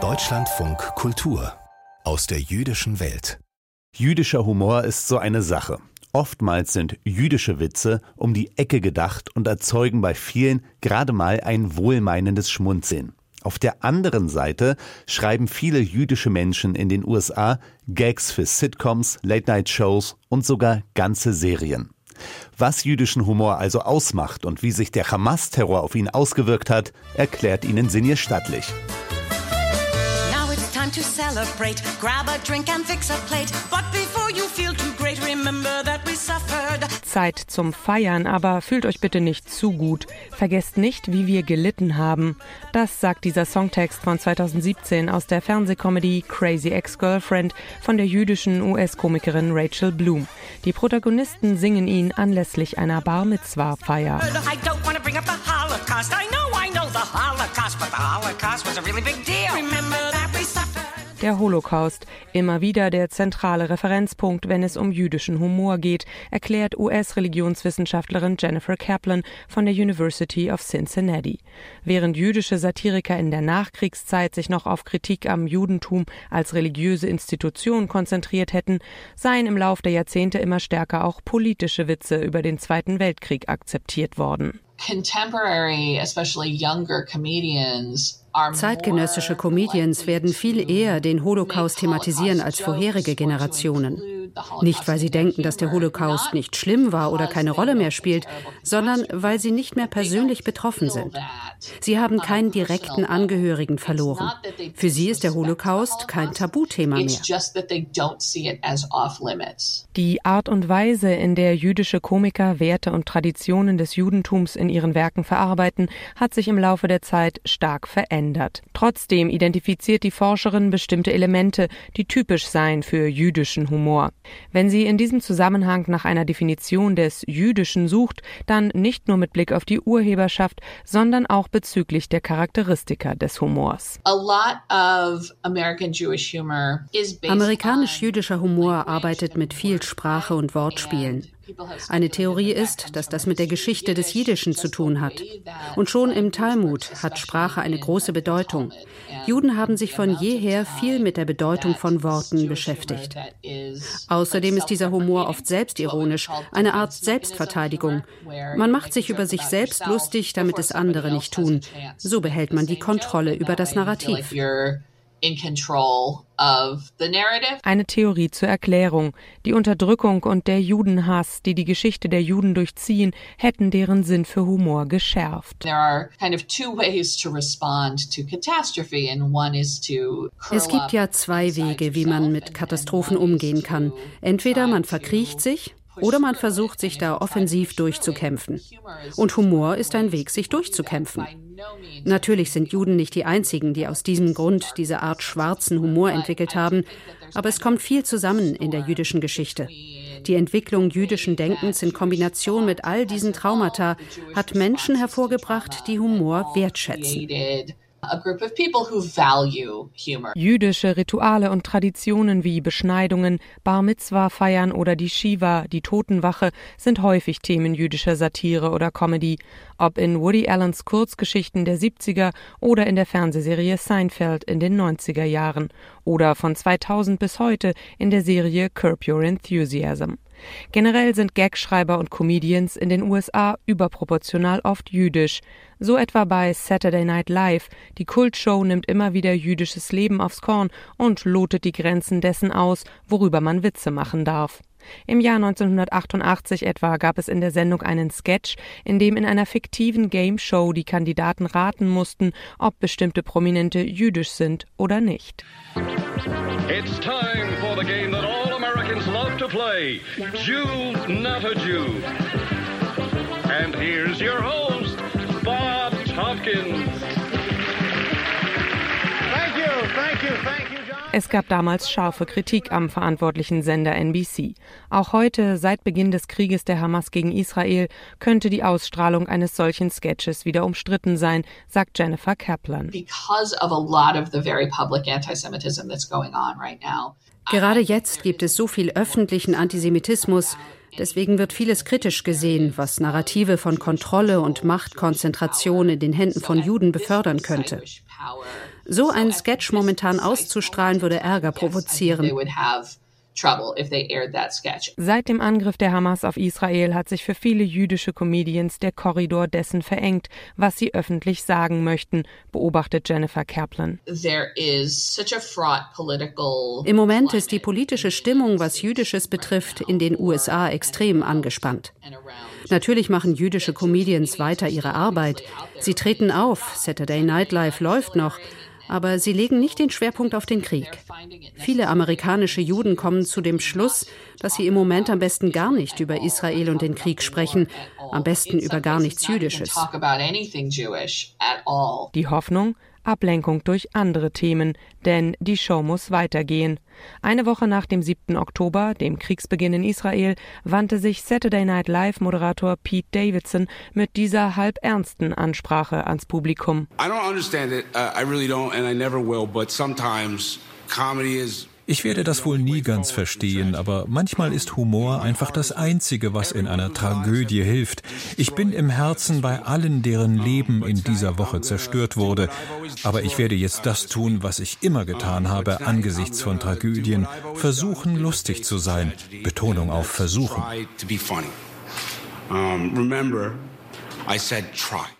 Deutschlandfunk Kultur aus der jüdischen Welt. Jüdischer Humor ist so eine Sache. Oftmals sind jüdische Witze um die Ecke gedacht und erzeugen bei vielen gerade mal ein wohlmeinendes Schmunzeln. Auf der anderen Seite schreiben viele jüdische Menschen in den USA Gags für Sitcoms, Late-Night-Shows und sogar ganze Serien. Was jüdischen Humor also ausmacht und wie sich der Hamas-Terror auf ihn ausgewirkt hat, erklärt Ihnen Sinje Stattlich time to celebrate. Grab a drink and fix a plate. But before Zeit zum Feiern, aber fühlt euch bitte nicht zu gut. Vergesst nicht, wie wir gelitten haben. Das sagt dieser Songtext von 2017 aus der Fernsehkomödie Crazy Ex-Girlfriend von der jüdischen US-Komikerin Rachel Bloom. Die Protagonisten singen ihn anlässlich einer Bar Mitzvah-Feier. I know, I know the Holocaust, but the Holocaust was a really big deal. Remember der Holocaust, immer wieder der zentrale Referenzpunkt, wenn es um jüdischen Humor geht, erklärt US-Religionswissenschaftlerin Jennifer Kaplan von der University of Cincinnati. Während jüdische Satiriker in der Nachkriegszeit sich noch auf Kritik am Judentum als religiöse Institution konzentriert hätten, seien im Lauf der Jahrzehnte immer stärker auch politische Witze über den Zweiten Weltkrieg akzeptiert worden. Contemporary, especially younger comedians Zeitgenössische Comedians werden viel eher den Holocaust thematisieren als vorherige Generationen. Nicht, weil sie denken, dass der Holocaust nicht schlimm war oder keine Rolle mehr spielt, sondern weil sie nicht mehr persönlich betroffen sind. Sie haben keinen direkten Angehörigen verloren. Für sie ist der Holocaust kein Tabuthema mehr. Die Art und Weise, in der jüdische Komiker Werte und Traditionen des Judentums in ihren Werken verarbeiten, hat sich im Laufe der Zeit stark verändert. Trotzdem identifiziert die Forscherin bestimmte Elemente, die typisch seien für jüdischen Humor. Wenn sie in diesem Zusammenhang nach einer Definition des Jüdischen sucht, dann nicht nur mit Blick auf die Urheberschaft, sondern auch bezüglich der Charakteristika des Humors. Amerikanisch-jüdischer Humor arbeitet mit viel Sprache und Wortspielen. Eine Theorie ist, dass das mit der Geschichte des Jiddischen zu tun hat. Und schon im Talmud hat Sprache eine große Bedeutung. Juden haben sich von jeher viel mit der Bedeutung von Worten beschäftigt. Außerdem ist dieser Humor oft selbstironisch, eine Art Selbstverteidigung. Man macht sich über sich selbst lustig, damit es andere nicht tun. So behält man die Kontrolle über das Narrativ in control of the narrative. Eine Theorie zur Erklärung. Die Unterdrückung und der Judenhass, die die Geschichte der Juden durchziehen, hätten deren Sinn für Humor geschärft. Es gibt ja zwei Wege, wie man mit Katastrophen umgehen kann. Entweder man verkriecht sich oder man versucht, sich da offensiv durchzukämpfen. Und Humor ist ein Weg, sich durchzukämpfen. Natürlich sind Juden nicht die einzigen, die aus diesem Grund diese Art schwarzen Humor entwickelt haben, aber es kommt viel zusammen in der jüdischen Geschichte. Die Entwicklung jüdischen Denkens in Kombination mit all diesen Traumata hat Menschen hervorgebracht, die Humor wertschätzen. Jüdische Rituale und Traditionen wie Beschneidungen, Bar Mitzvah feiern oder die Shiva, die Totenwache, sind häufig Themen jüdischer Satire oder Comedy, ob in Woody Allens Kurzgeschichten der 70er oder in der Fernsehserie Seinfeld in den 90er Jahren oder von 2000 bis heute in der Serie Curb Your Enthusiasm. Generell sind Gagschreiber und Comedians in den USA überproportional oft jüdisch, so etwa bei Saturday Night Live. Die Kultshow nimmt immer wieder jüdisches Leben aufs Korn und lotet die Grenzen dessen aus, worüber man Witze machen darf. Im Jahr 1988 etwa gab es in der Sendung einen Sketch, in dem in einer fiktiven Game Show die Kandidaten raten mussten, ob bestimmte Prominente jüdisch sind oder nicht. It's time for the game play. Jew, not a Jew. And here's your host, Bob Tompkins. Es gab damals scharfe Kritik am verantwortlichen Sender NBC. Auch heute, seit Beginn des Krieges der Hamas gegen Israel, könnte die Ausstrahlung eines solchen Sketches wieder umstritten sein, sagt Jennifer Kaplan. Gerade jetzt gibt es so viel öffentlichen Antisemitismus, Deswegen wird vieles kritisch gesehen, was Narrative von Kontrolle und Machtkonzentration in den Händen von Juden befördern könnte. So ein Sketch momentan auszustrahlen, würde Ärger provozieren. Seit dem Angriff der Hamas auf Israel hat sich für viele jüdische Comedians der Korridor dessen verengt, was sie öffentlich sagen möchten, beobachtet Jennifer Kaplan. Im Moment ist die politische Stimmung, was Jüdisches betrifft, in den USA extrem angespannt. Natürlich machen jüdische Comedians weiter ihre Arbeit. Sie treten auf, Saturday Night Live läuft noch, aber sie legen nicht den Schwerpunkt auf den Krieg. Viele amerikanische Juden kommen zu dem Schluss, dass sie im Moment am besten gar nicht über Israel und den Krieg sprechen, am besten über gar nichts Jüdisches. Die Hoffnung, Ablenkung durch andere Themen, denn die Show muss weitergehen. Eine Woche nach dem 7. Oktober, dem Kriegsbeginn in Israel, wandte sich Saturday Night Live Moderator Pete Davidson mit dieser halb ernsten Ansprache ans Publikum. I don't understand it. Uh, I really don't and I never will, but sometimes comedy is ich werde das wohl nie ganz verstehen, aber manchmal ist Humor einfach das Einzige, was in einer Tragödie hilft. Ich bin im Herzen bei allen, deren Leben in dieser Woche zerstört wurde. Aber ich werde jetzt das tun, was ich immer getan habe angesichts von Tragödien. Versuchen, lustig zu sein. Betonung auf versuchen. remember, I said try.